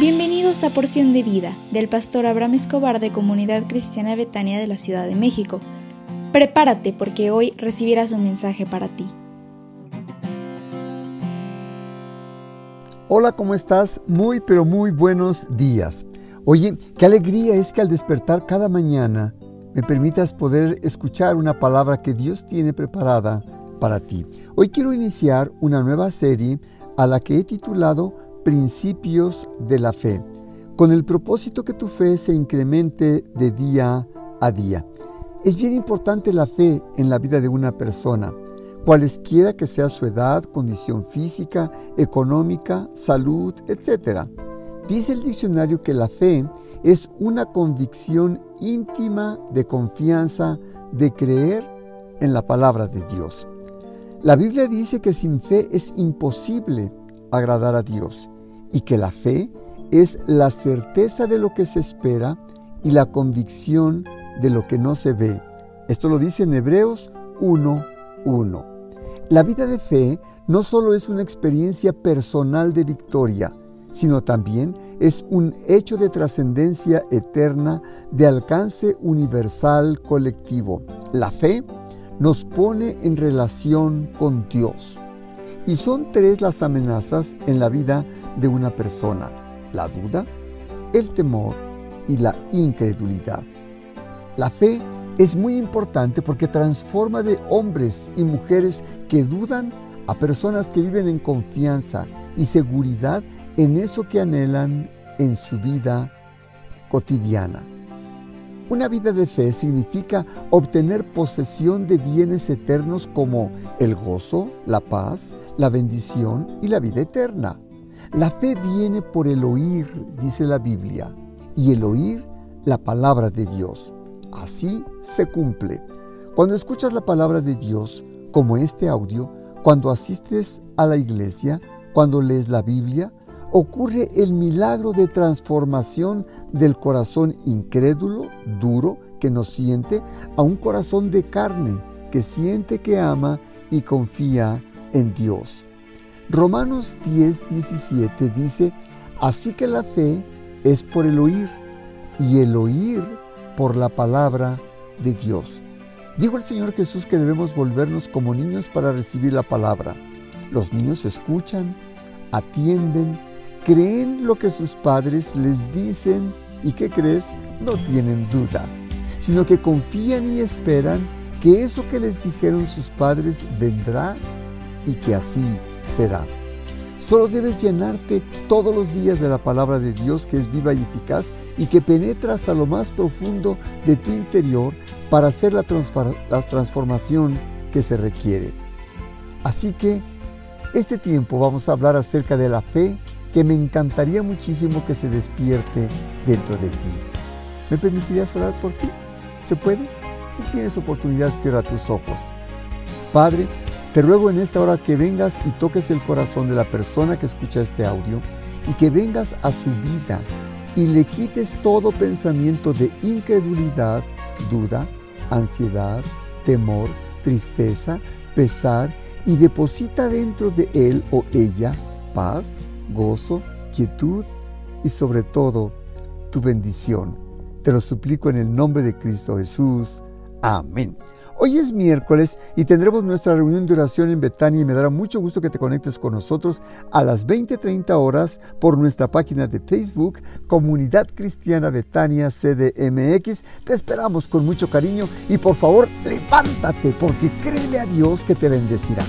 Bienvenidos a Porción de Vida del pastor Abraham Escobar de Comunidad Cristiana Betania de la Ciudad de México. Prepárate porque hoy recibirás un mensaje para ti. Hola, ¿cómo estás? Muy, pero muy buenos días. Oye, qué alegría es que al despertar cada mañana me permitas poder escuchar una palabra que Dios tiene preparada para ti. Hoy quiero iniciar una nueva serie a la que he titulado principios de la fe, con el propósito que tu fe se incremente de día a día. Es bien importante la fe en la vida de una persona, cualesquiera que sea su edad, condición física, económica, salud, etc. Dice el diccionario que la fe es una convicción íntima de confianza, de creer en la palabra de Dios. La Biblia dice que sin fe es imposible agradar a Dios y que la fe es la certeza de lo que se espera y la convicción de lo que no se ve. Esto lo dice en Hebreos 1.1. La vida de fe no solo es una experiencia personal de victoria, sino también es un hecho de trascendencia eterna de alcance universal colectivo. La fe nos pone en relación con Dios. Y son tres las amenazas en la vida de una persona, la duda, el temor y la incredulidad. La fe es muy importante porque transforma de hombres y mujeres que dudan a personas que viven en confianza y seguridad en eso que anhelan en su vida cotidiana. Una vida de fe significa obtener posesión de bienes eternos como el gozo, la paz, la bendición y la vida eterna. La fe viene por el oír, dice la Biblia, y el oír la palabra de Dios. Así se cumple. Cuando escuchas la palabra de Dios, como este audio, cuando asistes a la iglesia, cuando lees la Biblia, ocurre el milagro de transformación del corazón incrédulo, duro, que no siente, a un corazón de carne, que siente, que ama y confía en Dios. Romanos 10, 17 dice, así que la fe es por el oír y el oír por la palabra de Dios. Dijo el Señor Jesús que debemos volvernos como niños para recibir la palabra. Los niños escuchan, atienden, creen lo que sus padres les dicen y ¿qué crees? No tienen duda, sino que confían y esperan que eso que les dijeron sus padres vendrá y que así será. Solo debes llenarte todos los días de la palabra de Dios que es viva y eficaz y que penetra hasta lo más profundo de tu interior para hacer la transformación que se requiere. Así que este tiempo vamos a hablar acerca de la fe que me encantaría muchísimo que se despierte dentro de ti. ¿Me permitirías orar por ti? ¿Se puede? Si tienes oportunidad, cierra tus ojos. Padre, te ruego en esta hora que vengas y toques el corazón de la persona que escucha este audio y que vengas a su vida y le quites todo pensamiento de incredulidad, duda, ansiedad, temor, tristeza, pesar y deposita dentro de él o ella paz, gozo, quietud y sobre todo tu bendición. Te lo suplico en el nombre de Cristo Jesús. Amén. Hoy es miércoles y tendremos nuestra reunión de oración en Betania y me dará mucho gusto que te conectes con nosotros a las 20:30 horas por nuestra página de Facebook Comunidad Cristiana Betania CDMX. Te esperamos con mucho cariño y por favor levántate porque créele a Dios que te bendecirá.